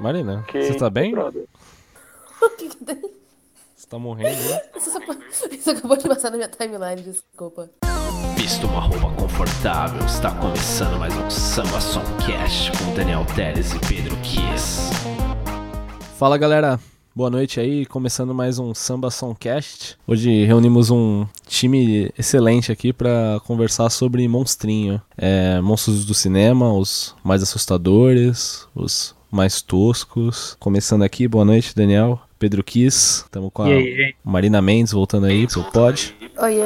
Marina, Que- você tá bem? O que que tem? Você tá morrendo, né? Isso, acabou de passar na minha timeline, desculpa. Visto uma roupa confortável, está começando mais um Samba Songcast com Daniel Teles e Pedro Kiss. Fala galera, boa noite aí, começando mais um Samba Songcast. Hoje reunimos um time excelente aqui pra conversar sobre monstrinho. É, monstros do cinema, os mais assustadores, os mais toscos. Começando aqui, boa noite Daniel, Pedro Kiss, estamos com a aí? Marina Mendes voltando aí pro pod. Oiê.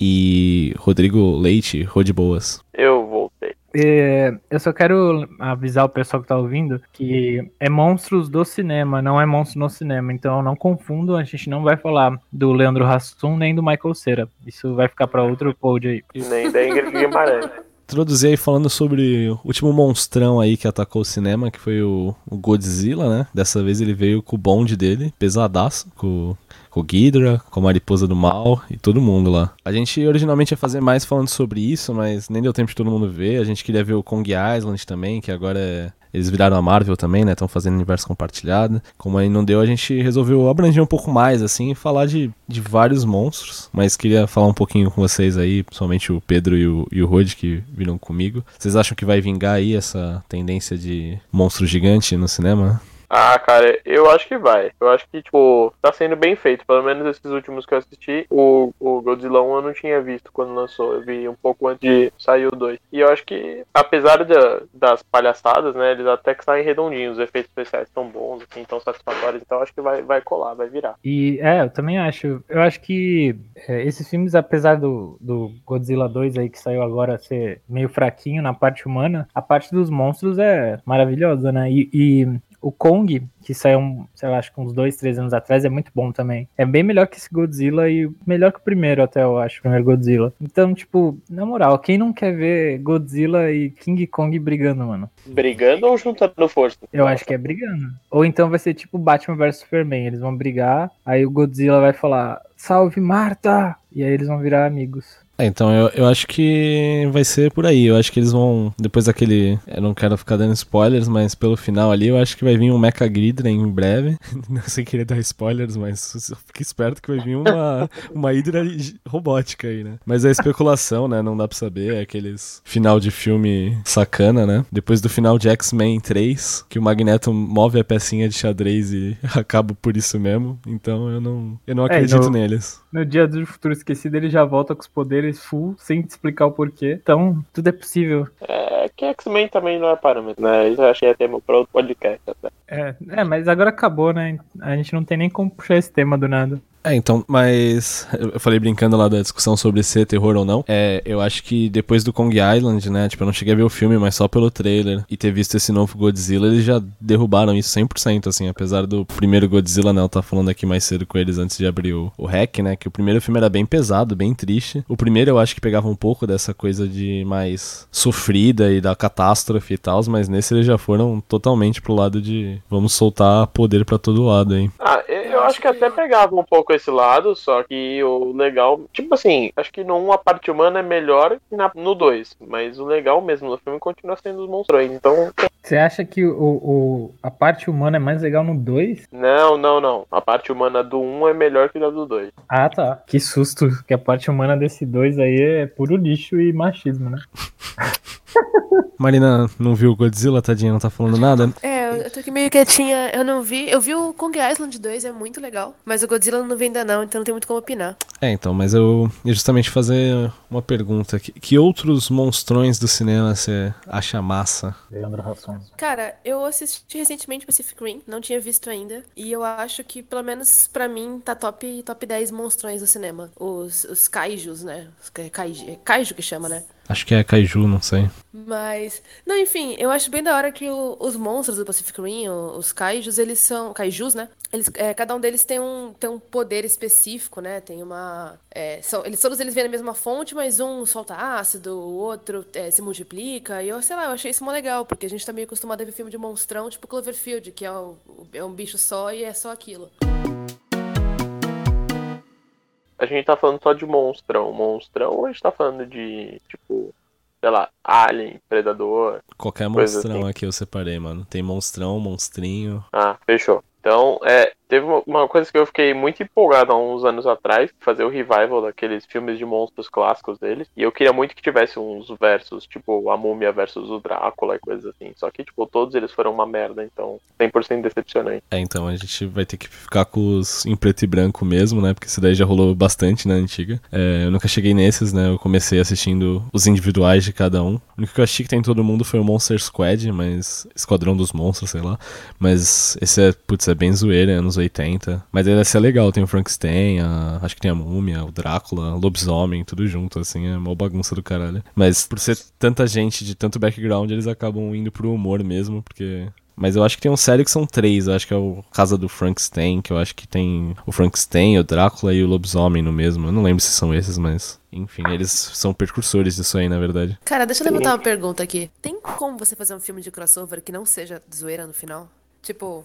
E Rodrigo Leite, Rô de Boas. Eu voltei. É, eu só quero avisar o pessoal que tá ouvindo que é monstros do cinema, não é monstro no cinema. Então não confundam, a gente não vai falar do Leandro Hassum nem do Michael Cera. Isso vai ficar pra outro pod aí. Nem da Ingrid Guimarães. Introduzir aí falando sobre o último monstrão aí que atacou o cinema, que foi o, o Godzilla, né? Dessa vez ele veio com o bonde dele, pesadaço, com, com o Ghidorah, com a Mariposa do Mal e todo mundo lá. A gente originalmente ia fazer mais falando sobre isso, mas nem deu tempo de todo mundo ver. A gente queria ver o Kong Island também, que agora é... Eles viraram a Marvel também, né? Estão fazendo universo compartilhado. Como aí não deu, a gente resolveu abranger um pouco mais, assim, e falar de, de vários monstros. Mas queria falar um pouquinho com vocês aí, principalmente o Pedro e o, e o Rod, que viram comigo. Vocês acham que vai vingar aí essa tendência de monstro gigante no cinema? Ah, cara, eu acho que vai. Eu acho que, tipo, tá sendo bem feito. Pelo menos esses últimos que eu assisti. O, o Godzilla 1 eu não tinha visto quando lançou. Eu vi um pouco antes de sair o 2. E eu acho que, apesar da- das palhaçadas, né, eles até que saem redondinhos. Os efeitos especiais estão bons, assim, tão satisfatórios. Então eu acho que vai, vai colar, vai virar. E é, eu também acho. Eu acho que é, esses filmes, apesar do, do Godzilla 2 aí que saiu agora ser meio fraquinho na parte humana, a parte dos monstros é maravilhosa, né? E, e o Kong, que saiu, sei lá, acho que uns dois, três anos atrás, é muito bom também. É bem melhor que esse Godzilla e melhor que o primeiro, até eu acho, o primeiro Godzilla. Então, tipo, na moral, quem não quer ver Godzilla e King Kong brigando, mano? Brigando ou juntando força? Eu acho que é brigando. Ou então vai ser tipo Batman vs Superman. Eles vão brigar, aí o Godzilla vai falar: Salve Marta! E aí eles vão virar amigos. É, então eu, eu acho que vai ser por aí. Eu acho que eles vão. Depois daquele. Eu não quero ficar dando spoilers, mas pelo final ali eu acho que vai vir um Mecha Ghidra em breve. Não sei querer dar spoilers, mas fique esperto que vai vir uma, uma Hydra robótica aí, né? Mas é especulação, né? Não dá pra saber. É aqueles final de filme sacana, né? Depois do final de X-Men 3, que o Magneto move a pecinha de xadrez e acaba por isso mesmo. Então eu não, eu não É, acredito no- neles. No dia do futuro esquecido, ele já volta com os poderes full, sem te explicar o porquê. Então, tudo é possível. É que X-Men também não é parâmetro, né? Isso eu acho que é tema pra outro podcast até. É, é, mas agora acabou, né? A gente não tem nem como puxar esse tema do nada. É, então, mas eu falei brincando lá da discussão sobre ser terror ou não. É, eu acho que depois do Kong Island, né? Tipo, eu não cheguei a ver o filme, mas só pelo trailer e ter visto esse novo Godzilla, eles já derrubaram isso 100%, assim. Apesar do primeiro Godzilla, né? Eu tava falando aqui mais cedo com eles antes de abrir o, o hack, né? Que o primeiro filme era bem pesado, bem triste. O primeiro eu acho que pegava um pouco dessa coisa de mais sofrida e da catástrofe e tal, mas nesse eles já foram totalmente pro lado de vamos soltar poder pra todo lado, hein? Ah, eu, eu acho que até pegava um pouco esse lado, só que o legal, tipo assim, acho que no 1 a parte humana é melhor que na- no 2, mas o legal mesmo do filme continua sendo os monstros. Então, Você acha que o, o- a parte humana é mais legal no 2? não, não, não. A parte humana do 1 é melhor que a do 2. Ah, tá. Que susto, que a parte humana desse 2 aí é puro lixo e machismo, né? Marina não viu o Godzilla, tadinha, não tá falando nada? É, eu- tô aqui meio quietinha, eu não vi. Eu vi o Kong Island 2, é muito legal. Mas o Godzilla não vi ainda não, então não tem muito como opinar. É, então, mas eu ia justamente fazer uma pergunta. Que, que outros monstrões do cinema você acha massa? Leandro Hassum. Cara, eu assisti recentemente Pacific Rim, não tinha visto ainda. E eu acho que, pelo menos pra mim, tá top, top 10 monstrões do cinema. Os, os kaijus, né? Os ka- kaiji, é kaiju que chama, né? Acho que é Kaiju, não sei. Mas. Não, enfim, eu acho bem da hora que o- os monstros do Pacific Rim, os kaijus, eles são. Kaijus, né? Eles, é, cada um deles tem um, tem um poder específico, né? Tem uma. é, são, eles, todos eles vêm da mesma fonte, mas um solta ácido, o outro é, se multiplica. E eu, sei lá, eu achei isso mó legal, porque a gente tá meio acostumado a ver filme de monstrão, tipo Cloverfield, que é, o- é um bicho só e é só aquilo. A gente tá falando só de monstrão. Monstrão ou a gente tá falando de, tipo, sei lá, Alien, Predador. Qualquer monstrão assim. aqui eu separei, mano. Tem monstrão, monstrinho. Ah, fechou. Então, é, teve uma- coisa que eu fiquei muito empolgado há uns anos atrás, fazer o revival daqueles filmes de monstros clássicos deles. E eu queria muito que tivesse uns versos, tipo a Múmia versus o Drácula e coisas assim. Só que, tipo, todos eles foram uma merda, então 100% decepcionante. É, então a gente vai ter que ficar com os em preto e branco mesmo, né? Porque isso daí já rolou bastante na antiga. É, eu nunca cheguei nesses, né? Eu comecei assistindo os individuais de cada um. O único que eu achei que tem em todo mundo foi o Monster Squad, mas. Esquadrão dos Monstros, sei lá. Mas esse é, putz, é bem zoeira, anos 80. Mas ele é legal, tem o Frankenstein, a- acho que tem a Múmia, o Drácula, o Lobisomem, tudo junto, assim, é uma bagunça do caralho. Mas por ser tanta gente de tanto background, eles acabam indo pro humor mesmo, porque mas eu acho que tem um série que são três. Eu acho que é o Casa do Frankenstein, que eu acho que tem o Frankenstein, o Drácula e o Lobisomem no mesmo. Eu não lembro se são esses, mas. Enfim, eles são precursores disso aí, na verdade. Cara, deixa eu levantar uma pergunta aqui. Tem como você fazer um filme de crossover que não seja zoeira no final? Tipo,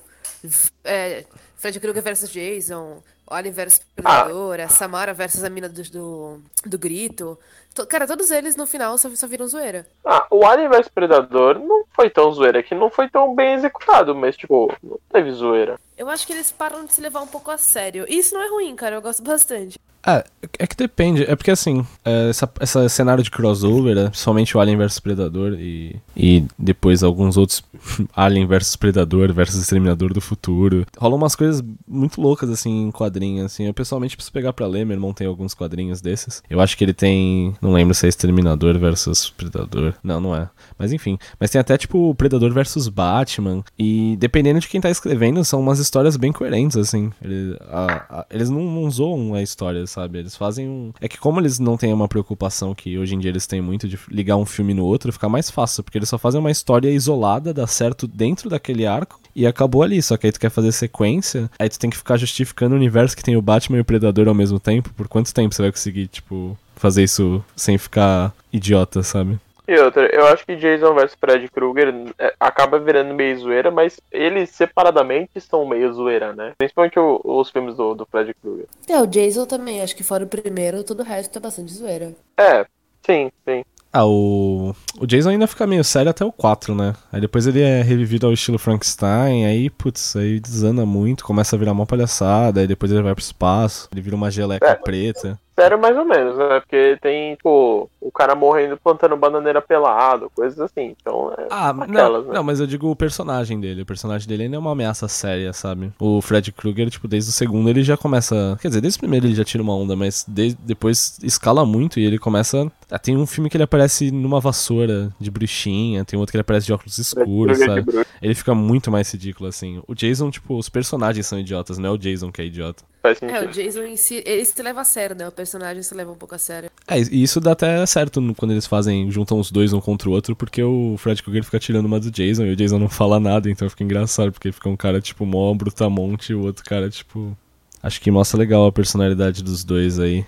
é, Fred Krueger versus Jason, Alien versus Predador, a Samara versus a mina do, do, do grito. To- cara, todos eles no final só, só viram zoeira. Ah, o Alien vs Predador não foi tão zoeira, que não foi tão bem executado, mas, tipo, não teve zoeira. Eu acho que eles param de se levar um pouco a sério. E isso não é ruim, cara. Eu gosto bastante. Ah, é que depende. É porque assim, é, essa, essa cenário de crossover, né, principalmente o Alien vs Predador e, e depois alguns outros Alien vs Predador versus Exterminador do Futuro. Rolam umas coisas muito loucas assim em quadrinhos, assim. Eu pessoalmente preciso pegar pra ler, meu irmão tem alguns quadrinhos desses. Eu acho que ele tem, não lembro se é Exterminador versus Predador. Não, não é. Mas enfim, mas tem até tipo Predador versus Batman e dependendo de quem tá escrevendo, são umas histórias bem coerentes assim. Ele- a- a- eles não, não zoam a história, sabe? Eles fazem um. É que como eles não têm uma preocupação que hoje em dia eles têm muito de ligar um filme no outro, fica mais fácil, porque eles só fazem uma história isolada, dá certo dentro daquele arco e acabou ali. Só que aí tu quer fazer sequência, aí tu tem que ficar justificando o universo que tem o Batman e o Predador ao mesmo tempo. Por quanto tempo você vai conseguir, tipo, fazer isso sem ficar idiota, sabe? E outra, eu acho que Jason vs Fred Krueger é, acaba virando meio zoeira, mas eles separadamente são meio zoeira, né? Principalmente o- os filmes do, do Fred Krueger. É, o Jason também. Acho que fora o primeiro, todo o resto é bastante zoeira. É, sim, sim. Ah, o. O Jason ainda fica meio sério até o 4, né? Aí depois ele é revivido ao estilo Frankenstein, aí, putz, aí desanda muito, começa a virar uma palhaçada, aí depois ele vai pro espaço, ele vira uma geleca É. preta. Sério, mais ou menos, né? Porque tem, tipo, o cara morrendo plantando bananeira pelado, coisas assim. Então, é Ah, aquelas, não, né? não, mas eu digo o personagem dele. O personagem dele ainda é uma ameaça séria, sabe? O Fred Krueger, tipo, desde o segundo ele já começa. Quer dizer, desde o primeiro ele já tira uma onda, mas de- depois escala muito e ele começa. Ah, tem um filme que ele aparece numa vassoura de bruxinha, tem outro que ele aparece de óculos escuros, sabe? Ele fica muito mais ridículo, assim. O Jason, tipo, os personagens são idiotas, não é o Jason que é idiota. Faz É, o. Jason em si, ele se leva a sério, né? O personagem se leva um pouco a sério. É, e isso dá até certo quando eles fazem, juntam os dois um contra o outro, porque o Fred Krueger fica tirando uma do Jason e o Jason não fala nada, então fica engraçado, porque fica um cara, tipo, mó brutamonte e o outro cara, tipo. Acho que mostra legal a personalidade dos dois aí.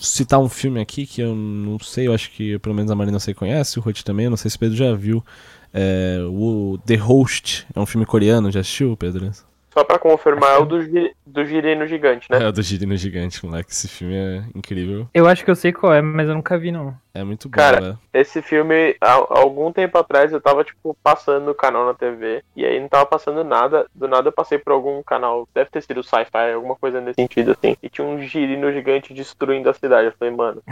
Citar um filme aqui que eu não sei, eu acho que pelo menos a Marina você conhece, o Roti também, eu não sei se o Pedro já viu. É, o The Host, é um filme coreano, já assistiu, Pedro? Só pra confirmar, é o do, gi- do girino gigante, né? É o do Girino Gigante, moleque. Esse filme é incrível. Eu acho que eu sei qual é, mas eu nunca vi, não. É muito bom, Cara, velho. Esse filme, há há algum tempo atrás, eu tava, tipo, passando o canal na TV, e aí não tava passando nada, do nada eu passei por algum canal, deve ter sido sci-fi, alguma coisa nesse sentido, assim, e tinha um girino gigante destruindo a cidade. Eu falei, mano,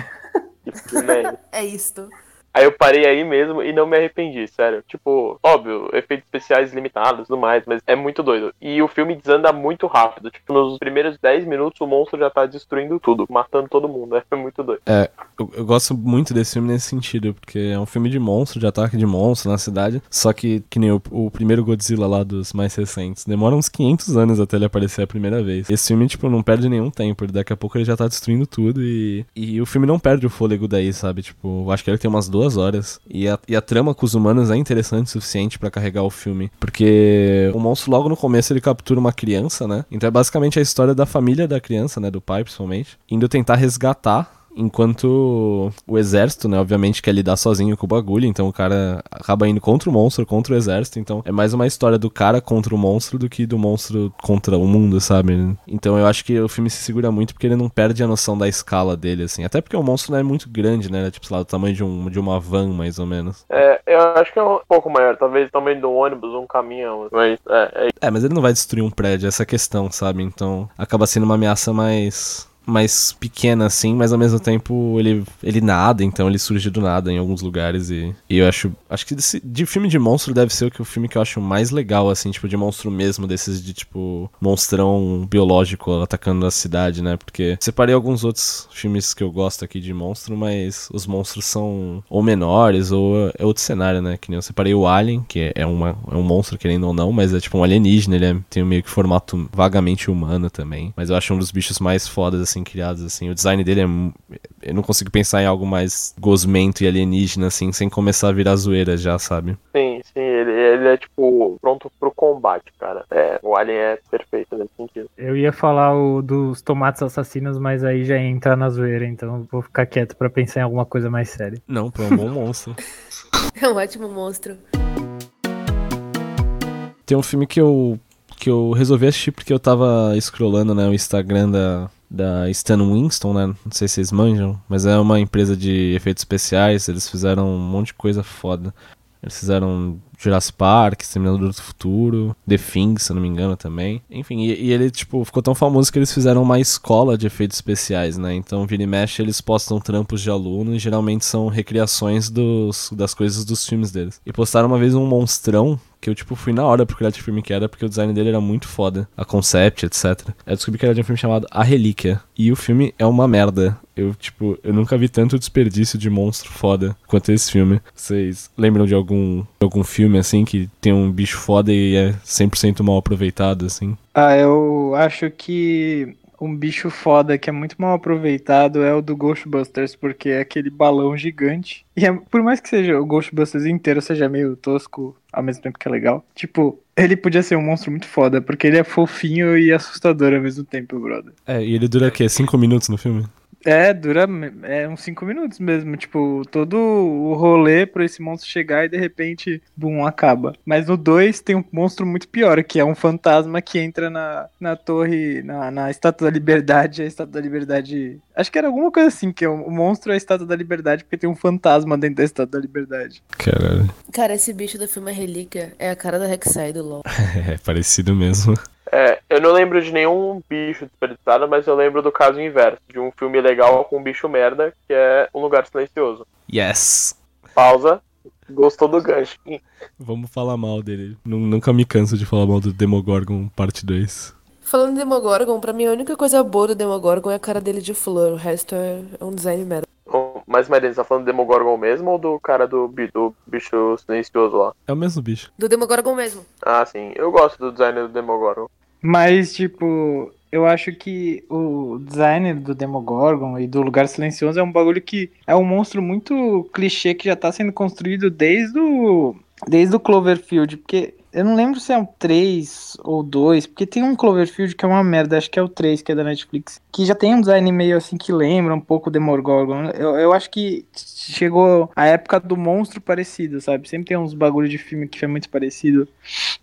que filme é? É isto. Aí eu parei aí mesmo e não me arrependi, sério. Tipo, óbvio, efeitos especiais limitados e tudo mais, mas é muito doido. E o filme desanda muito rápido. Tipo, nos primeiros 10 minutos o monstro já tá destruindo tudo, matando todo mundo. É muito doido. Eu, eu gosto muito desse filme nesse sentido, porque é um filme de monstro, de ataque de monstro na cidade. Só que, que nem o, o primeiro Godzilla lá dos mais recentes, demora uns 500 anos até ele aparecer a primeira vez. Esse filme, tipo, não perde nenhum tempo. Daqui a pouco ele já tá destruindo tudo e, e o filme não perde o fôlego daí, sabe? Tipo, acho que ele tem umas duas horas. E a, e a trama com os humanos é interessante o suficiente pra carregar o filme. Porque o monstro, logo no começo, ele captura uma criança, né? Então é basicamente a história da família da criança, né? Do pai, principalmente, indo tentar resgatar Enquanto o exército, né, obviamente quer lidar sozinho com o bagulho, então o cara acaba indo contra o monstro, contra o exército, então é mais uma história do cara contra o monstro do que do monstro contra o mundo, sabe? Então eu acho que o filme se segura muito porque ele não perde a noção da escala dele, assim. Até porque o monstro não é muito grande, né? Tipo, sei lá, do tamanho de, um, de uma van, mais ou menos. É, eu acho que é um pouco maior, talvez o tamanho do ônibus, um caminhão, mas é, é É, mas ele não vai destruir um prédio, essa é a questão, sabe? Então acaba sendo uma ameaça mais mais pequena assim, mas ao mesmo tempo ele, ele nada, então ele surge do nada em alguns lugares e, e eu acho acho que desse, de filme de monstro deve ser o que o filme que eu acho mais legal assim, tipo de monstro mesmo, desses de tipo monstrão biológico atacando a cidade, né? Porque separei alguns outros filmes que eu gosto aqui de monstro, mas os monstros são ou menores ou é outro cenário, né? Que nem eu separei o Alien, que é, uma, é um monstro querendo ou não, mas é tipo um alienígena, ele é, tem meio que formato vagamente humano também, mas eu acho um dos bichos mais fodas assim criados, assim. O design dele é. Eu não consigo pensar em algo mais gosmento e alienígena, assim, sem começar a virar zoeira já, sabe? Sim, sim, ele, ele é tipo pronto pro combate, cara. É, o Alien é perfeito nesse sentido. Eu ia falar o dos tomates assassinos, mas aí já entra na zoeira, então vou ficar quieto pra pensar em alguma coisa mais séria. Não, pô, é um bom monstro. É um ótimo monstro. Tem um filme que eu que eu resolvi assistir porque eu tava scrollando, né, o Instagram da da Stan Winston, né? Não sei se vocês manjam, mas é uma empresa de efeitos especiais. Eles fizeram um monte de coisa foda. Eles fizeram Jurassic Park, Exterminador do Futuro, The Thing, se eu não me engano também. Enfim, e, e, ele, tipo, ficou tão famoso que eles fizeram uma escola de efeitos especiais, né? Então, vira e mexe, eles postam trampos de aluno e geralmente são recriações dos, das coisas dos filmes deles. E postaram uma vez um monstrão que eu, tipo, fui na hora procurar que filme que era, porque o design dele era muito foda. A concept, etc. Eu descobri que era de um filme chamado A Relíquia. E o filme é uma merda. Eu, tipo, eu nunca vi tanto desperdício de monstro foda quanto esse filme. Vocês lembram de algum, algum filme, assim, que tem um bicho foda e é 100% mal aproveitado, assim? Ah, eu acho que um bicho foda que é muito mal aproveitado é o do Ghostbusters, porque é aquele balão gigante. E é, por mais que seja o Ghostbusters inteiro seja meio tosco, ao mesmo tempo que é legal, tipo, ele podia ser um monstro muito foda, porque ele é fofinho e assustador ao mesmo tempo, brother. É, e ele dura o quê? Cinco minutos no filme? É, dura é, uns 5 minutos mesmo. Tipo, todo o rolê pra esse monstro chegar e de repente, bum, acaba. Mas no 2 tem um monstro muito pior, que é um fantasma que entra na, na torre, na, na Estátua da Liberdade. A Estátua da Liberdade. Acho que era alguma coisa assim, que o, o monstro é a Estátua da Liberdade porque tem um fantasma dentro da Estátua da Liberdade. Caralho. Cara, esse bicho do filme Relíquia é a cara da Rek'Sai do LoL. é, parecido mesmo. É, eu não lembro de nenhum bicho desperdiçado, mas eu lembro do caso inverso, de um filme legal com um bicho merda, que é Um Lugar Silencioso. Yes! Pausa. Gostou do gancho. Vamos falar mal dele. Nunca me canso de falar mal do Demogorgon parte 2. Falando de Demogorgon, pra mim a única coisa boa do Demogorgon é a cara dele de flor, o resto é um design merda. Mas, Marina, você tá falando do Demogorgon mesmo ou do cara do, do bicho silencioso lá? É o mesmo bicho. Do Demogorgon mesmo. Ah, sim. Eu gosto do design do Demogorgon. Mas, tipo, eu acho que o design do Demogorgon e do Lugar Silencioso é um bagulho que é um monstro muito clichê que já tá sendo construído desde o, desde o Cloverfield, porque eu não lembro se é um 3 ou 2, porque tem um Cloverfield que é uma merda, acho que é o 3, que é da Netflix, que já tem um design meio assim que lembra um pouco o Demogorgon. Eu, eu acho que chegou a época do monstro parecido, sabe? Sempre tem uns bagulho de filme que é muito parecido,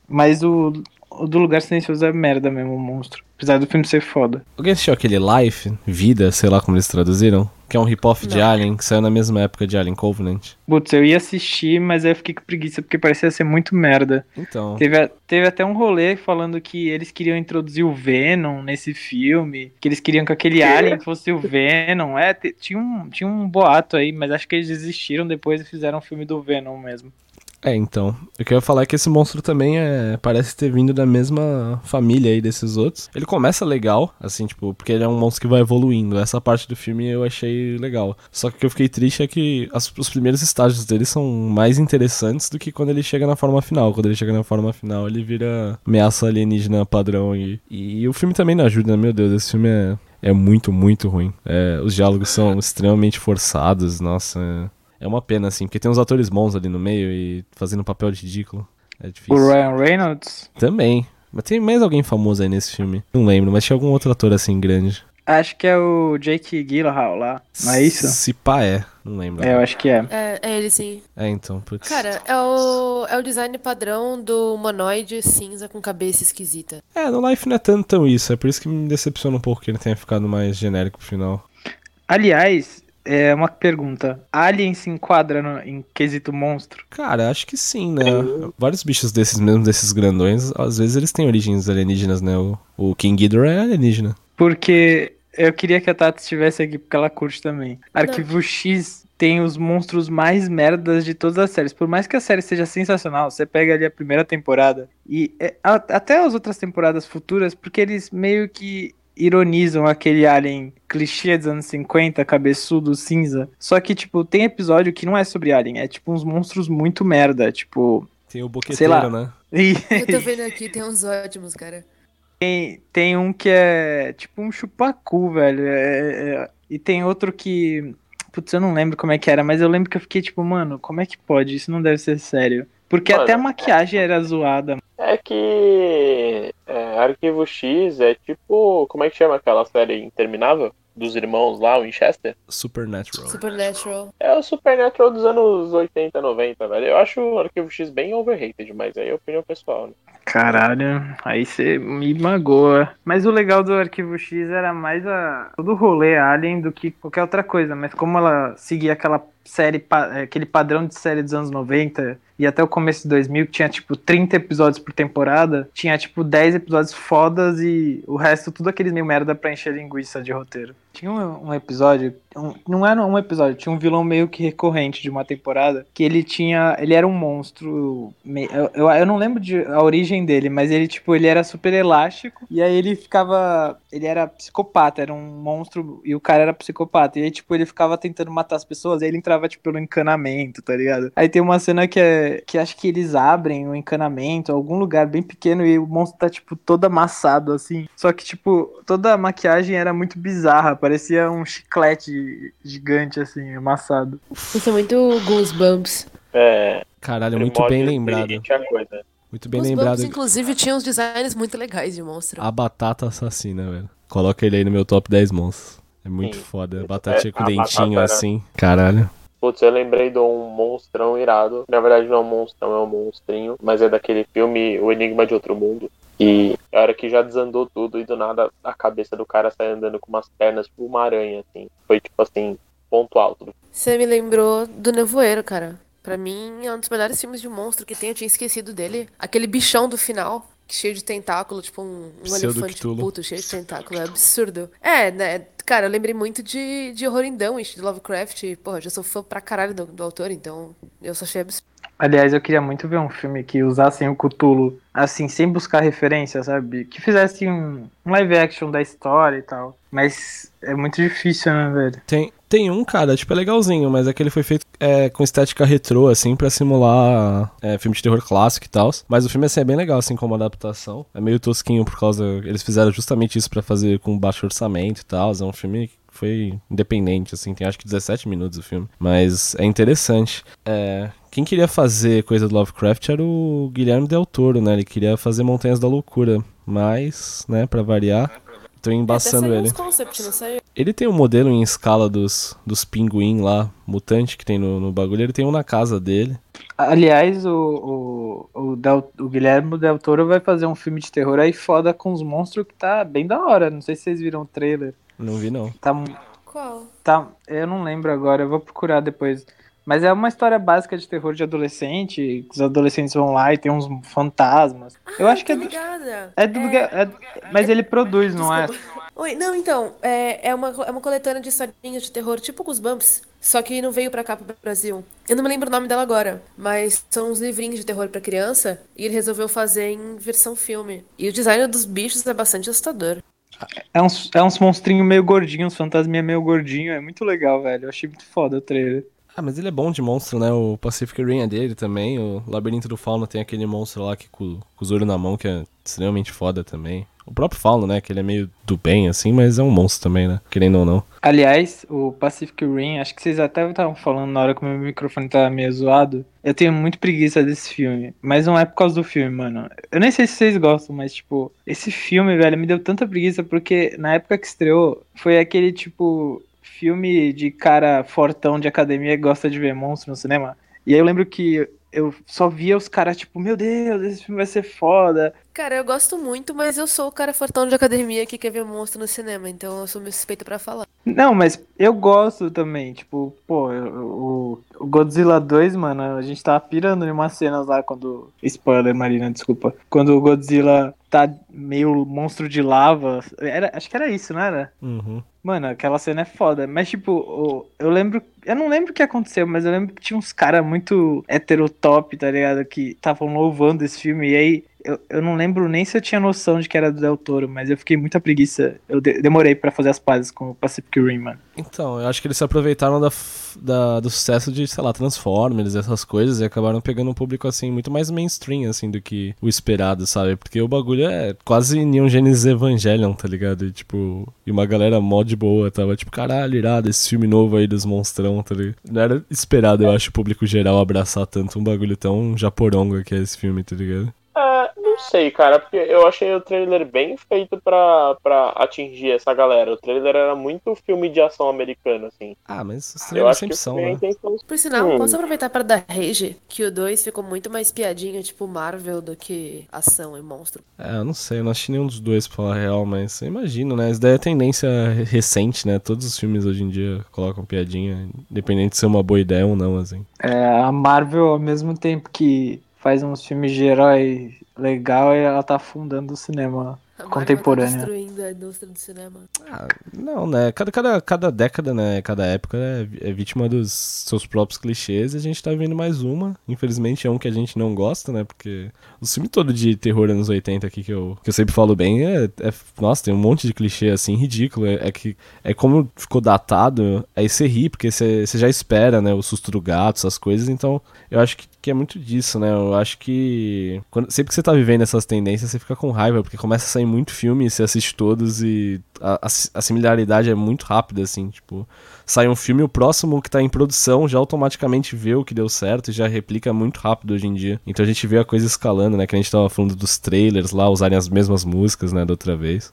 mas o, o do Lugar Silencioso é merda mesmo, o monstro. Apesar do filme ser foda. Alguém assistiu aquele Life, Vida, sei lá como eles traduziram? Que é um rip-off de Alien, que saiu na mesma época de Alien Covenant. Putz, eu ia assistir, mas aí eu fiquei com preguiça, porque parecia ser muito merda. Então. Teve, teve até um rolê falando que eles queriam introduzir o Venom nesse filme, que eles queriam que aquele Alien fosse o Venom. É, tinha um, tinha um boato aí, mas acho que eles desistiram depois e fizeram um filme do Venom mesmo. É, então. O que eu ia falar é que esse monstro também é, parece ter vindo da mesma família aí desses outros. Ele começa legal, assim, tipo, porque ele é um monstro que vai evoluindo. Essa parte do filme eu achei legal. Só que o que eu fiquei triste é que as, os primeiros estágios dele são mais interessantes do que quando ele chega na forma final. Quando ele chega na forma final, ele vira ameaça alienígena padrão. E, e o filme também não ajuda, meu Deus, esse filme é, é muito, muito ruim. É, os diálogos são extremamente forçados, nossa. É... Uma pena, assim, porque tem uns atores bons ali no meio e fazendo um papel de ridículo. É difícil. O Ryan Reynolds? Também. Mas tem mais alguém famoso aí nesse filme. Não lembro, mas tinha algum outro ator assim grande. Acho que é o Jake Gyllenhaal lá, não é isso? Se pá é, não lembro. É, eu acho que é. É, é ele sim. É, então, putz. Cara, é o, é o design padrão do humanoide cinza com cabeça esquisita. É, no Life não é tanto tão isso, é por isso que me decepciona um pouco que ele tenha ficado mais genérico pro final. Aliás, é uma pergunta. Alien se enquadra no- em quesito monstro? Cara, acho que sim, né? Vários bichos desses mesmo, desses grandões, às vezes eles têm origens alienígenas, né? O, o King Ghidorah é alienígena. Porque eu queria que a Tati estivesse aqui porque ela curte também. Arquivo X tem os monstros mais merdas de todas as séries. Por mais que a série seja sensacional, você pega ali a primeira temporada e é, a- até as outras temporadas futuras, porque eles meio que ironizam aquele alien clichê dos anos 50, cabeçudo, cinza. Só que, tipo, tem episódio que não é sobre alien, é tipo uns monstros muito merda, tipo... Tem o Sei boqueteiro, lá. né? Eu tô vendo aqui, tem uns ótimos, cara. Tem, tem um que é tipo um chupacu, velho. é- é- e tem outro que. Putz, eu não lembro como é que era, mas eu lembro que eu fiquei tipo, mano, como é que pode? Isso não deve ser sério. Porque Mano, até a maquiagem era zoada. É que é, Arquivo X é tipo. Como é que chama aquela série interminável? Dos irmãos lá, o Winchester? Supernatural. Supernatural. É o Supernatural dos anos 80, 90, velho. Eu acho o Arquivo X bem overrated, mas aí é opinião pessoal, né? Caralho, aí você me magoa. Mas o legal do Arquivo X era mais a, todo o rolê Alien do que qualquer outra coisa. Mas como ela seguia aquela série, eh, aquele padrão de série dos anos 90 e até o começo de 2000, que tinha tipo 30 episódios por temporada, tinha tipo 10 episódios fodas e o resto tudo aqueles meio merda pra encher linguiça de roteiro. Tinha um, um episódio, um- não era um episódio, tinha um vilão meio que recorrente de uma temporada, que ele tinha, ele era um monstro, eu, eu, eu não lembro de a origem dele, mas ele tipo, ele era super elástico e aí ele ficava, ele era psicopata, era um monstro e o cara era psicopata, e aí tipo, ele ficava tentando matar as pessoas, aí ele entrava tipo pelo encanamento, tá ligado? Aí tem uma cena que é, que acho que eles abrem o encanamento, algum lugar bem pequeno e o monstro tá tipo todo amassado assim, só que tipo, toda a maquiagem era muito bizarra, parecia um chiclete gigante assim, amassado. Isso é muito Goosebumps. É. Caralho, muito bem lembrado. coisa. Muito bem Goosebumps, lembrado. inclusive, tinha uns designs muito legais de monstro. A batata assassina, velho. Coloca ele aí no meu top 10 monstros. É muito Sim. foda. Batatinha É, com a dentinho batata assim. Caralho. Putz, eu lembrei de um monstrão irado. Na verdade, não é um monstrão, é um monstrinho. Mas é daquele filme O Enigma de Outro Mundo. E a hora que já desandou tudo e do nada a cabeça do cara sai andando com umas pernas tipo uma aranha, assim. Foi tipo assim, ponto alto. Você me lembrou do Nevoeiro, cara. Pra mim, é um dos melhores filmes de monstro que tem. Eu tinha esquecido dele. Aquele bichão do final, cheio de tentáculo, tipo um, um elefante Cthulhu. puto cheio de tentáculo. É absurdo. É, né? Cara, eu lembrei muito de, de Horror in Dunwich, de Lovecraft. E, Porra, já sou fã pra caralho do, do autor, então eu só achei absurdo. Aliás, eu queria muito ver um filme que usassem o Cthulhu, assim, sem buscar referência, sabe? Que fizesse um, live action da história e tal. Mas é muito difícil, né, velho? Tem, tem um, cara, tipo, é legalzinho, mas é que ele foi feito é, com estética retrô, assim, pra simular é, filme de terror clássico e tal. Mas o filme, assim, é bem legal, assim, como adaptação. É meio tosquinho por causa... Eles fizeram justamente isso pra fazer com baixo orçamento e tal. É um filme foi independente, assim, tem acho que 17 minutos o filme. Mas é interessante. É... Quem queria fazer coisa do Lovecraft era o Guilherme Del Toro, né? Ele queria fazer Montanhas da Loucura. Mas, né, pra variar... Tô embaçando ele. concept? Ele tem um modelo em escala dos, dos pinguim lá, mutante que tem no, no bagulho, ele tem um na casa dele. Aliás, o, o, o, Del- o Guilherme Del Toro vai fazer um filme de terror aí foda com os monstros que tá bem da hora. Não sei se vocês viram o trailer. Não vi não. Tá, Qual? tá, eu não lembro agora, eu vou procurar depois. Mas é uma história básica de terror de adolescente. que Os adolescentes vão lá e tem uns fantasmas. eu acho que é Tô do, é do. é- mas ele produz, não é? Desculpa. Oi, não, então, é, é, uma, é uma coletânea de historinhas de terror, tipo Goosebumps, só que não veio pra cá, pro Brasil. Eu não me lembro o nome dela agora, mas são uns livrinhos de terror pra criança, e ele resolveu fazer em versão filme. E o design dos bichos é bastante assustador. É uns, é uns monstrinhos meio gordinhos, uns fantasminha meio gordinho. É muito legal, velho. Eu achei muito foda o trailer. Ah, mas ele é bom de monstro, né? O Pacific Rim é dele também. O Labirinto do Fauno tem aquele monstro lá que com, os olhos na mão, que é extremamente foda também. O próprio Fauno, né? Que ele é meio do bem, assim, mas é um monstro também, né? Querendo ou não. Aliás, o Pacific Rim, acho que vocês até estavam falando na hora que o meu microfone tava meio zoado. Eu tenho muito preguiça desse filme. Mas não é por causa do filme, mano. Eu nem sei se vocês gostam, mas, tipo, esse filme, velho, me deu tanta preguiça porque na época que estreou, foi aquele, tipo, filme de cara fortão de academia que gosta de ver monstro no cinema. E aí eu lembro que eu só via os caras, tipo, meu Deus, esse filme vai ser foda. Cara, eu gosto muito, mas eu sou o cara fortão de academia que quer ver monstro no cinema, então eu sou meio suspeita pra falar. Não, mas eu gosto também, tipo, pô, o, o Godzilla 2, mano, a gente tava pirando em umas cenas lá quando. Spoiler, Marina, desculpa. Quando o Godzilla tá meio monstro de lava. Era, acho que era isso, não era? Uhum. Mano, aquela cena é foda. Mas, tipo, eu lembro. Eu não lembro o que aconteceu, mas eu lembro que tinha uns caras muito heterotop, tá ligado? Que estavam louvando esse filme. E aí, eu, eu não lembro nem se eu tinha noção de que era do Del Toro, mas eu fiquei muita preguiça. Eu de- demorei pra fazer as pazes com o Pacific Rim, mano. Então, eu acho que eles se aproveitaram da, da- do sucesso de, sei lá, Transformers, essas coisas, e acabaram pegando um público, assim, muito mais mainstream, assim, do que o esperado, sabe? Porque o bagulho é quase Neon Genesis Evangelion, tá ligado? E, tipo, e uma galera mó de boa, tava tipo, caralho, irado, esse filme novo aí dos monstrão, tá ligado? Não era esperado, eu acho, o público geral abraçar tanto um bagulho tão japoronga que é esse filme, tá ligado? É, não sei, cara, porque eu achei o trailer bem feito pra, pra atingir essa galera. O trailer era muito filme de ação americano, assim. Ah, mas os Eu trailers acho que sempre são, né? intenção. Por sinal, Hum. posso aproveitar para dar rage que o 2 ficou muito mais piadinha, tipo Marvel, do que ação e monstro. É, eu não sei, eu não assisti nenhum dos dois pra falar real, mas eu imagino, né? Isso daí é tendência recente, né? Todos os filmes hoje em dia colocam piadinha, independente de ser uma boa ideia ou não, assim. É, a Marvel, ao mesmo tempo que faz uns filmes de herói legal, ela tá afundando o cinema. A Marvel Contemporânea. Tá destruindo a indústria do cinema. Ah, não, né? Cada, cada, cada década, né? Cada época é, é vítima dos seus próprios clichês e a gente tá vendo mais uma. Infelizmente é um que a gente não gosta, né? Porque o filme todo de terror anos 80 aqui que eu, que eu sempre falo bem é, é- Nossa, tem um monte de clichê assim, ridículo. É, é que é como ficou datado, aí você ri, porque você você já espera, né? O susto do gato, essas coisas. Então, eu acho que, que é muito disso, né? Eu acho que. Quando, sempre que você tá vivendo essas tendências, você fica com raiva, porque começa a sair muito filme, você assiste todos e a, a, a similaridade é muito rápida, assim, tipo. Sai um filme, o próximo que tá em produção já automaticamente vê o que deu certo e já replica muito rápido hoje em dia. Então a gente vê a coisa escalando, né? Que a gente tava falando dos trailers lá, usarem as mesmas músicas, né, da outra vez.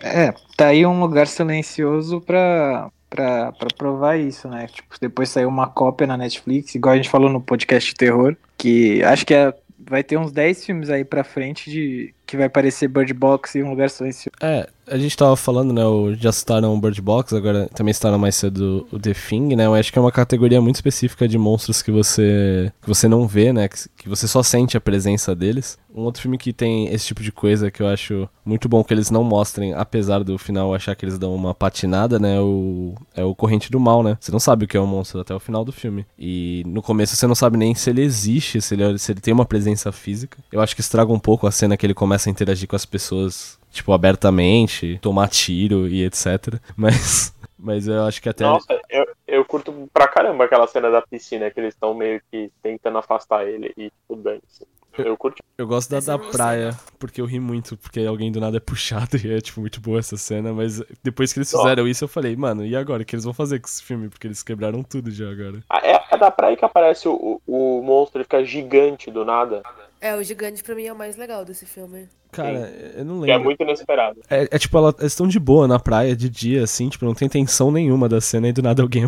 É, tá aí um lugar silencioso pra, pra, pra provar isso, né? Tipo, depois saiu uma cópia na Netflix, igual a gente falou no podcast de terror, que acho que é- vai ter uns 10 filmes aí pra frente de que vai parecer Bird Box e um lugar silencioso. É, a gente tava falando, né? o- Já citaram Bird Box, agora também citaram mais cedo o The Thing, né? Eu acho que é uma categoria muito específica de monstros que você que você não vê, né? Que, que você só sente a presença deles. Um outro filme que tem esse tipo de coisa que eu acho muito bom que eles não mostrem, apesar do final achar que eles dão uma patinada, né? O, é o Corrente do Mal, né? Você não sabe o que é um monstro até o final do filme. E no começo você não sabe nem se ele existe, se ele, se ele tem uma presença física. Eu acho que estraga um pouco a cena que ele começa a interagir com as pessoas, tipo, abertamente, tomar tiro e etc. Mas, mas eu acho que até. Nossa, eu, eu curto pra caramba aquela cena da piscina que eles estão meio que tentando afastar ele e tipo, dane-se. Eu curti. Eu gosto da da praia, porque eu ri muito, porque alguém do nada é puxado e é, tipo, muito boa essa cena, mas depois que eles fizeram isso, eu falei, mano, e agora? O que eles vão fazer com esse filme? Porque eles quebraram tudo já agora. Ah, É, é da praia que aparece o, o, o monstro, ele fica gigante do nada. É, o gigante pra mim é o mais legal desse filme. Cara, eu não Que é lembro. muito inesperado. É, é tipo, ela- eles estão de boa na praia de dia, assim, tipo, não tem tensão nenhuma da cena e do nada alguém,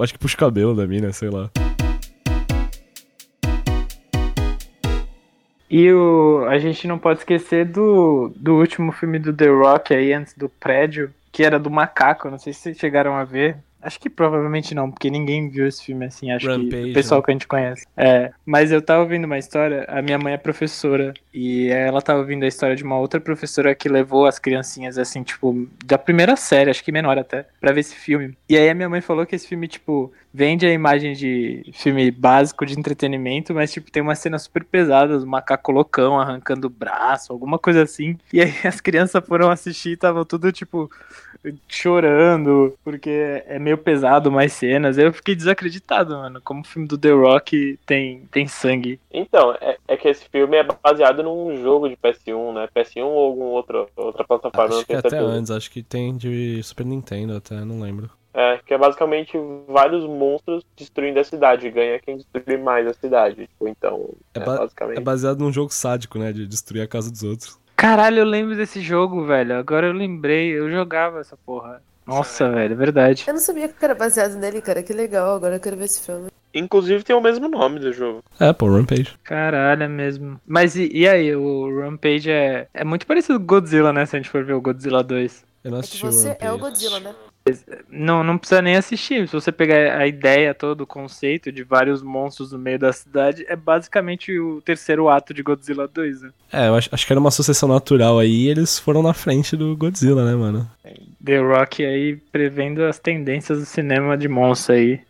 acho que puxa o cabelo da mina, sei lá. E o, a gente não pode esquecer do, do último filme do The Rock aí, antes do prédio, que era do macaco, não sei se vocês chegaram a ver. Acho que provavelmente não, porque ninguém viu esse filme assim, acho Rampage, que o pessoal né? que a gente conhece. É, mas eu tava ouvindo uma história, a minha mãe é professora, e ela tava ouvindo a história de uma outra professora que levou as criancinhas, assim, tipo, da primeira série, acho que menor até, pra ver esse filme. E aí a minha mãe falou que esse filme, tipo, vende a imagem de filme básico de entretenimento, mas, tipo, tem umas cenas super pesadas, um macaco loucão arrancando o braço, alguma coisa assim. E aí as crianças foram assistir e estavam tudo, tipo, chorando, porque é meio pesado mais cenas. Eu fiquei desacreditado, mano. Como o filme do The Rock tem, tem sangue. Então, é, é que esse filme é baseado num jogo de PS1, né? PS1 ou algum outro, outra plataforma, Acho que tenho até certeza. antes, acho que tem de Super Nintendo até, não lembro. É, que é basicamente vários monstros destruindo a cidade. Ganha quem destruir mais a cidade. Tipo, então, É é, ba- basicamente. É baseado num jogo sádico, né? De destruir a casa dos outros. Caralho, eu lembro desse jogo, velho. Agora eu lembrei, eu jogava essa porra. Nossa, velho, é verdade. Eu não sabia que era baseado nele, cara. Que legal, agora eu quero ver esse filme. Inclusive tem o mesmo nome do jogo. É, pô, Rampage. Caralho, é mesmo. Mas e, e aí, o Rampage é, é muito parecido com Godzilla, né? Se a gente for ver o Godzilla 2. Eu não É que assisti o você Rampage. é o Godzilla, né? Não, não precisa nem assistir. Se você pegar a ideia toda, o conceito de vários monstros no meio da cidade, é basicamente o terceiro ato de Godzilla 2, né? É, eu acho, acho que era uma sucessão natural aí e eles foram na frente do Godzilla, né, mano? The Rock aí prevendo as tendências do cinema de monstro aí.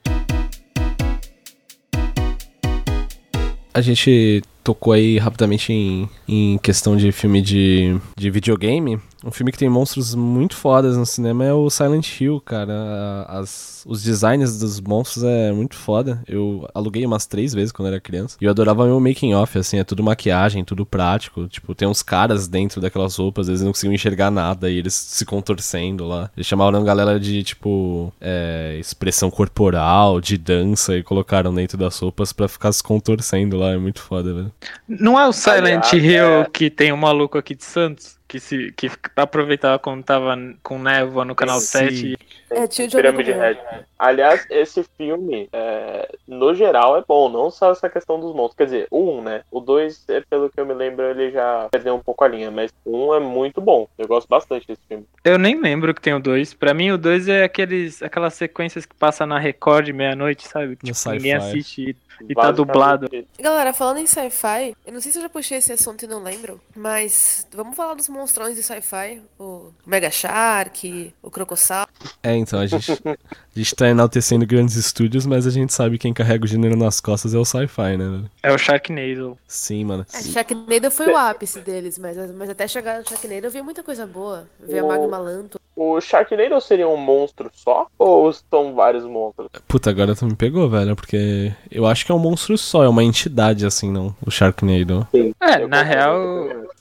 A gente tocou aí rapidamente em, em questão de filme de, de videogame. Um filme que tem monstros muito fodas no cinema é o Silent Hill, cara. As, os designs dos monstros é muito foda. Eu aluguei umas três vezes quando era criança. E eu adorava meu making off, assim, é tudo maquiagem, tudo prático. Tipo, tem uns caras dentro daquelas roupas, eles não conseguiam enxergar nada e eles se contorcendo lá. Eles chamaram a galera de, tipo, é, expressão corporal, de dança e colocaram dentro das roupas pra ficar se contorcendo lá. É muito foda, velho. Não é o Silent Aliás, Hill é. que tem um maluco aqui de Santos? Que, se, que aproveitava quando tava com névoa no canal Sim. 7 É, tio Pirâmide Red. Aliás, esse filme, é, no geral, é bom, não só essa questão dos monstros. Quer dizer, o 1, né? O 2, é, pelo que eu me lembro, ele já perdeu um pouco a linha, mas o 1 é muito bom. Eu gosto bastante desse filme. Eu nem lembro que tem o 2. Pra mim, o 2 é aqueles, aquelas sequências que passa na Record meia-noite, sabe? Que tipo, ninguém assiste e, tá dublado. Galera, falando em sci-fi, eu não sei se eu já puxei esse assunto e não lembro, mas vamos falar dos monstrões de sci-fi. O Mega Shark, o Crocossauro. É, então, a gente, a gente tá enaltecendo grandes estúdios, mas a gente sabe que quem carrega o gênero nas costas é o sci-fi, né? velho? É o Sharknado. Sim, mano. É, Sharknado foi o ápice deles, mas, mas até chegar no Sharknado eu vi muita coisa boa. Vi a O- Magma Lanto. O Sharknado seria um monstro só? Ou são vários monstros? Puta, agora tu me pegou, velho, porque eu acho que é um monstro só, é uma entidade assim, não, o Sharknado. É, Eu na real,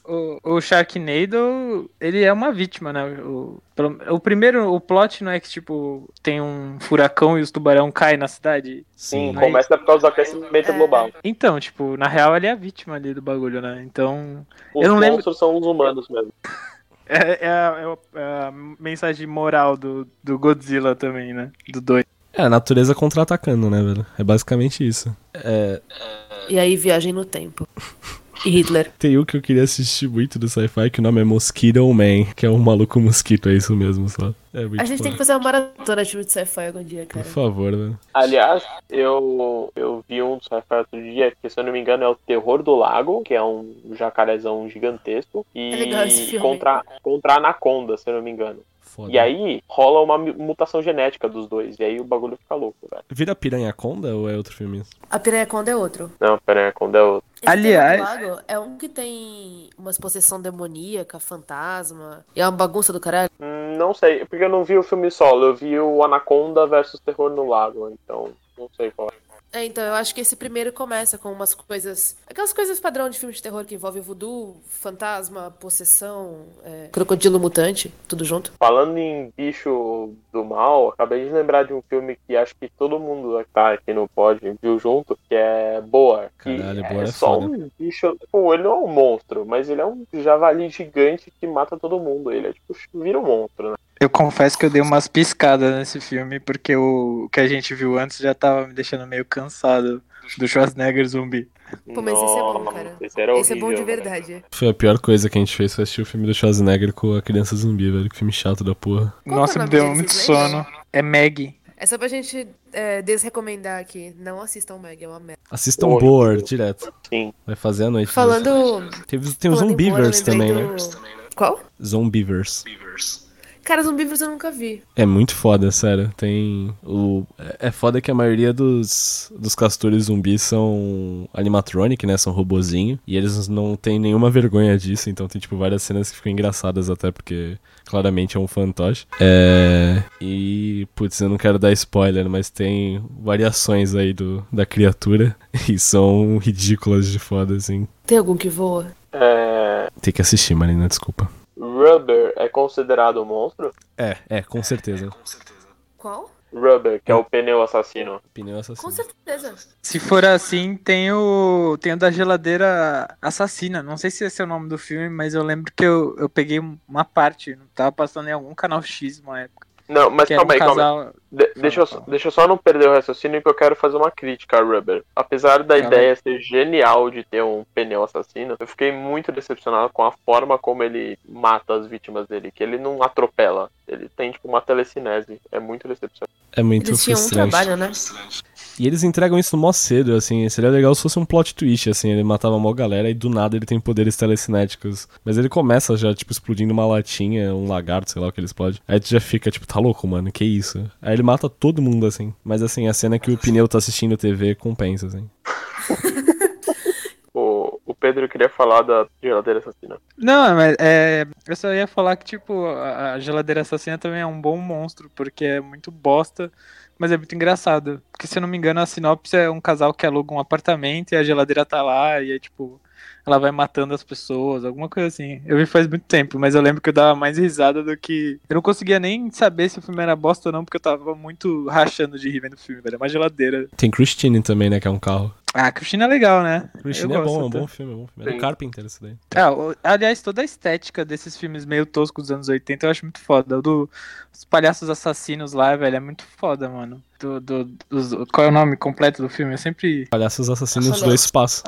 o, o Sharknado, ele é uma vítima, né? O, pelo- o primeiro, o plot não é que, tipo, tem um furacão e os tubarão caem na cidade? Sim, Sim. mas- começa por causa do aquecimento É. global. Então, tipo, na real ele é a vítima ali do bagulho, né? Então, Os Eu não lembro- monstros são os humanos mesmo. É, é a, é a- é a mensagem moral do, do Godzilla também, né? Do 2. É, a natureza contra-atacando, né, velho? É basicamente isso. É, E aí, Viagem no Tempo. E Hitler. tem um que eu queria assistir muito do sci-fi, que o nome é Mosquito Man, que é um maluco mosquito, é isso mesmo, só. É muito A gente tem que fazer uma maratona de filme de sci-fi algum dia, Por cara. favor, velho. Aliás, eu, eu vi um do sci-fi outro dia, que se eu não me engano é o Terror do Lago, que é um jacarezão gigantesco. E É legal esse filme. contra, contra a Anaconda, se eu não me engano. Foda. E aí rola uma mutação genética dos dois. E aí o bagulho fica louco, velho. Vira Piranha Conda ou é outro filme? A Piranha Conda é outro. Não, pera aí, Anaconda é outro. Esse Aliás- Lago é um que tem umas possessão demoníaca, fantasma. E é uma bagunça do caralho. Hum, Não sei, porque eu não vi o filme solo, eu vi o Anaconda versus Terror no Lago, então não sei qual é. É, então eu acho que esse primeiro começa com umas coisas. Aquelas coisas padrão de filme de terror que envolve voodoo, fantasma, possessão, é, crocodilo mutante, tudo junto. Falando em bicho do mal, acabei de lembrar de um filme que acho que todo mundo que tá aqui no pod viu junto, que é Boar. que Caralho, é Boar é só foda. um bicho. Pô, ele não é um monstro, mas ele é um javali gigante que mata todo mundo. Ele é tipo, vira um monstro, né? Eu confesso que eu dei umas piscadas nesse filme, porque o, que a gente viu antes já tava me deixando meio cansado do Schwarzenegger zumbi. Pô, mas esse é bom, cara. Esse, era esse é bom de horrível, velho. verdade. Foi a pior coisa que a gente fez, foi assistir o filme do Schwarzenegger com a criança zumbi, velho. Que filme chato da porra. Qual é Nossa, me deu muito sono. É Meg. É só pra gente é, desrecomendar aqui. Não assistam Meg, é uma merda. Assistam Horrível. Boar direto. Sim. Vai fazer a noite. Falando. Tem, tem os falando lembrei também, né? do- Qual? Zombievers. Cara, zumbívoros eu nunca vi. É muito foda, sério. Tem. O... É foda que a maioria dos, dos castores zumbis são animatronic, né? São robozinho. E eles não têm nenhuma vergonha disso. Então tem, tipo, várias cenas que ficam engraçadas até porque claramente é um fantoche. É. E. Putz, eu não quero dar spoiler, mas tem variações aí do, da criatura. E são ridículas de foda, assim. Tem algum que voa? É, Tem que assistir, Marina, desculpa. Rubber é considerado um monstro? É, é, com certeza. Qual? Rubber, que é o pneu assassino. Pneu assassino. Com certeza. Se for assim, tem o. Tem o da geladeira assassina. Não sei se esse é o nome do filme, mas eu lembro que eu, eu peguei uma parte. Tava passando em algum canal X uma época. Não, mas um calma aí, calma aí. casal. De- deixa, eu, só- deixa eu só não perder o raciocínio que eu quero fazer uma crítica a Rubber. Apesar da Calma ideia ser genial de ter um pneu assassino, eu fiquei muito decepcionado com a forma como ele mata as vítimas dele. Que ele não atropela. Ele tem, tipo, uma telecinese. É muito decepcionante. É muito Eles tinham um frustrante. trabalho, né? E eles entregam isso mó cedo, assim. Seria legal se fosse um plot twist, assim. Ele matava mó galera e do nada ele tem poderes telecinéticos. Mas ele começa já, tipo, explodindo uma latinha, um lagarto, sei lá o que ele explode. Aí tu já fica, tipo, tá louco, mano, que isso? Aí ele mata todo mundo, assim. Mas, assim, a cena que o pneu tá assistindo TV compensa, assim. Pedro queria falar da geladeira assassina. Não, mas é, eu só ia falar que, tipo, a geladeira assassina também é um bom monstro, porque é muito bosta, mas é muito engraçado. Porque, se eu não me engano, a sinopse é um casal que aluga um apartamento e a geladeira tá lá, e aí, tipo, ela vai matando as pessoas, alguma coisa assim. Eu vi faz muito tempo, mas eu lembro que eu dava mais risada do que. Eu não conseguia nem saber se o filme era bosta ou não, porque eu tava muito rachando de rir vendo o filme, velho. É uma geladeira. Tem Christine também, né, que é um carro. Ah, Cristina é legal, né? Christine Eu é bom, é um bom filme, é um bom filme. É do. Carpenter esse daí. Ah, o- aliás, toda a estética desses filmes meio toscos dos anos 80 eu acho muito foda. O do, os palhaços assassinos lá, velho, é muito foda, mano. Do, do- dos- qual é o nome completo do filme? Eu sempre. Palhaços assassinos Nossa, do espaço.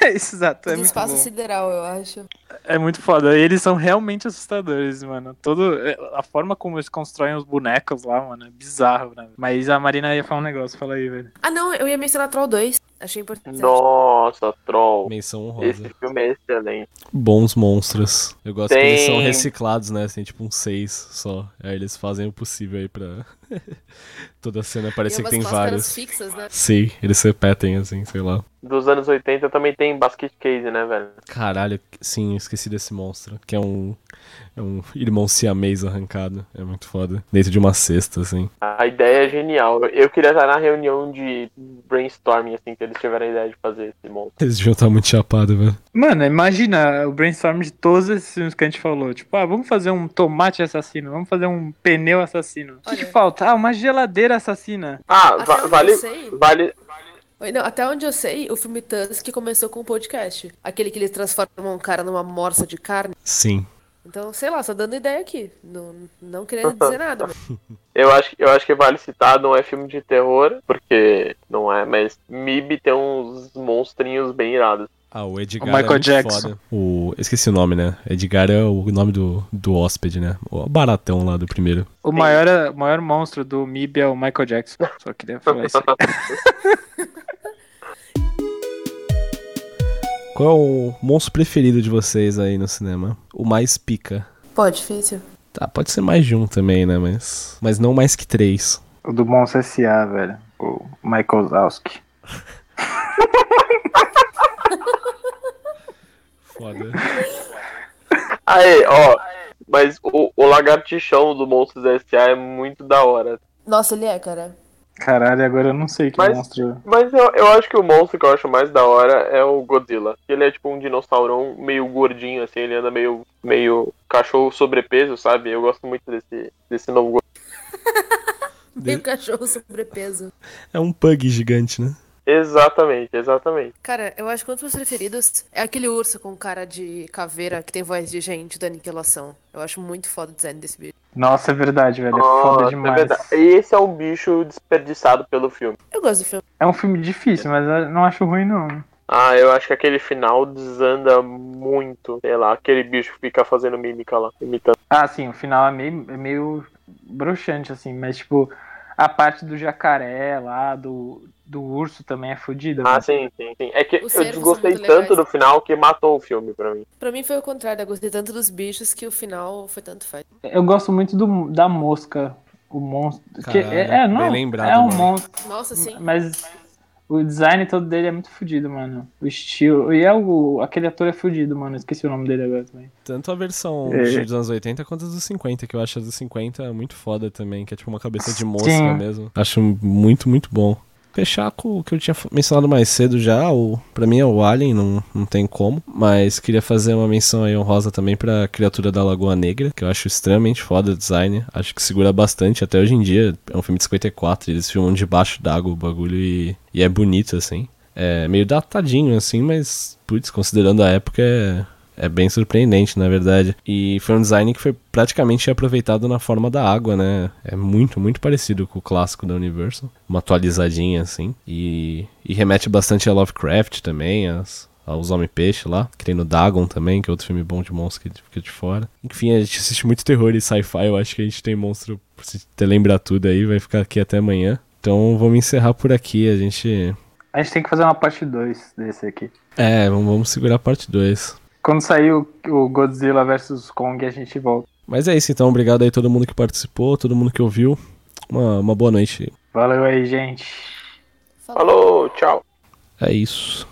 Exato, é Do muito espaço bom. sideral, eu acho. É muito foda. Eles são realmente assustadores, mano. Todo, é, a forma como eles constroem os bonecos lá, mano, é bizarro, né? Mas a Marina ia falar um negócio, fala aí, velho. Ah, não, eu ia mencionar Troll 2. Achei importante. Nossa, Troll. Menção honrosa. Esse filme é excelente. Bons monstros. Eu gosto que eles são Tem- reciclados, né? Tem tipo uns seis só. Aí eles fazem o possível aí pra. Toda cena parece Tem que tem vários. fixas, né? Sim, eles repetem assim, sei lá. Dos anos 80 também tem Basket Case, né, velho? Caralho, sim, eu esqueci desse monstro. Que é um. É um irmão siamês arrancado. É muito foda. Dentro de uma cesta, assim. A ideia é genial. Eu queria estar na reunião de brainstorming, assim, que eles tiveram a ideia de fazer esse monstro. Eles deviam estar muito chapados, velho. Mano, imagina o brainstorm de todos esses filmes que a gente falou. Tipo, ah, vamos fazer um tomate assassino, vamos fazer um pneu assassino. O que, que falta? Ah, uma geladeira assassina. Ah, va- vale, eu sei. vale. Não, até onde eu sei, o filme Tusk começou com um podcast. Aquele que eles transformam um cara numa morsa de carne. Sim. Então, sei lá, só dando ideia aqui. Não, não querendo dizer nada. Mas... Eu acho, eu acho que vale citar, não é filme de terror, porque não é, mas MIB tem uns monstrinhos bem irados. Ah, o Edgar O Michael é muito Jackson. foda. O... Esqueci o nome, né? Edgar é o nome do, do hóspede, né? O baratão lá do primeiro. O maior, o maior monstro do MIB é o Michael Jackson. Só queria falar isso Qual é o monstro preferido de vocês aí no cinema? O mais pica. Pô, difícil. Tá, pode ser mais de um também, né? Mas, mas não mais que três. O do Monstro S.A., velho. O Michael Zalski. Foda. Aí, ó, mas o, o lagartixão do Monstros S.A. é muito da hora. Nossa, ele é, cara. Caralho, agora eu não sei que Mas- monstro. Mas eu, eu acho que o monstro que eu acho mais da hora é o Godzilla. Ele é tipo um dinossaurão meio gordinho, assim, ele anda meio, meio cachorro sobrepeso, sabe? Eu gosto muito desse, desse novo Godzilla. Um cachorro sobrepeso. É um pug gigante, né? Exatamente, exatamente. Cara, eu acho que um dos meus preferidos é aquele urso com cara de caveira que tem voz de gente da aniquilação. Eu acho muito foda o design desse bicho. Nossa, é verdade, velho. É foda é demais. verdade. Esse é um bicho desperdiçado pelo filme. Eu gosto do filme. É um filme difícil, mas eu não acho ruim, não. Ah, eu acho que aquele final desanda muito. Sei lá, aquele bicho fica fazendo mímica lá, imitando. Ah, sim, o final é meio, é meio broxante, assim, mas, tipo, a parte do jacaré lá, do, do urso também é fodida. Ah, mano. sim, sim, sim. É que Os eu desgostei tanto do final que matou o filme pra mim. Pra mim foi o contrário, eu gostei tanto dos bichos que o final foi tanto faz. Eu gosto muito do, da mosca. O monstro. Que, Caralho, é, é, não, bem lembrado, é um mano. monstro. Nossa, sim. Mas o design todo dele é muito fodido, mano. O estilo. E é o, aquele ator é fodido, mano. Esqueci o nome dele agora também. Tanto a versão É. dos anos 80 quanto a dos 50, que eu acho a dos 50 muito foda também, que é tipo uma cabeça de mosca Sim. mesmo. Acho muito, muito bom. Fechar que eu tinha mencionado mais cedo já, o, pra mim é o Alien, não, não tem como. Mas queria fazer uma menção aí honrosa também pra Criatura da Lagoa Negra, que eu acho extremamente foda o design. Acho que segura bastante até hoje em dia. É um filme de 54, eles filmam debaixo d'água o bagulho e, e é bonito assim. É meio datadinho assim, mas, putz, considerando a época é, é bem surpreendente, na verdade. E foi um design que foi praticamente aproveitado na forma da água, né? É muito, muito parecido com o clássico da Universal. Uma atualizadinha, assim. E, e remete bastante a Lovecraft também, as, aos Homem-Peixe lá. Que tem no Dagon também, que é outro filme bom de monstro que fica de fora. Enfim, a gente assiste muito terror e sci-fi. Eu acho que a gente tem monstro, se te lembrar tudo aí, vai ficar aqui até amanhã. Então vamos encerrar por aqui. A gente. A gente tem que fazer uma parte 2 desse aqui. É, vamos, vamos segurar a parte 2. Quando sair o, o Godzilla vs Kong, a gente volta. Mas é isso então, obrigado aí todo mundo que participou, todo mundo que ouviu. Uma, uma boa noite. Valeu aí, gente. Falou, tchau. É isso.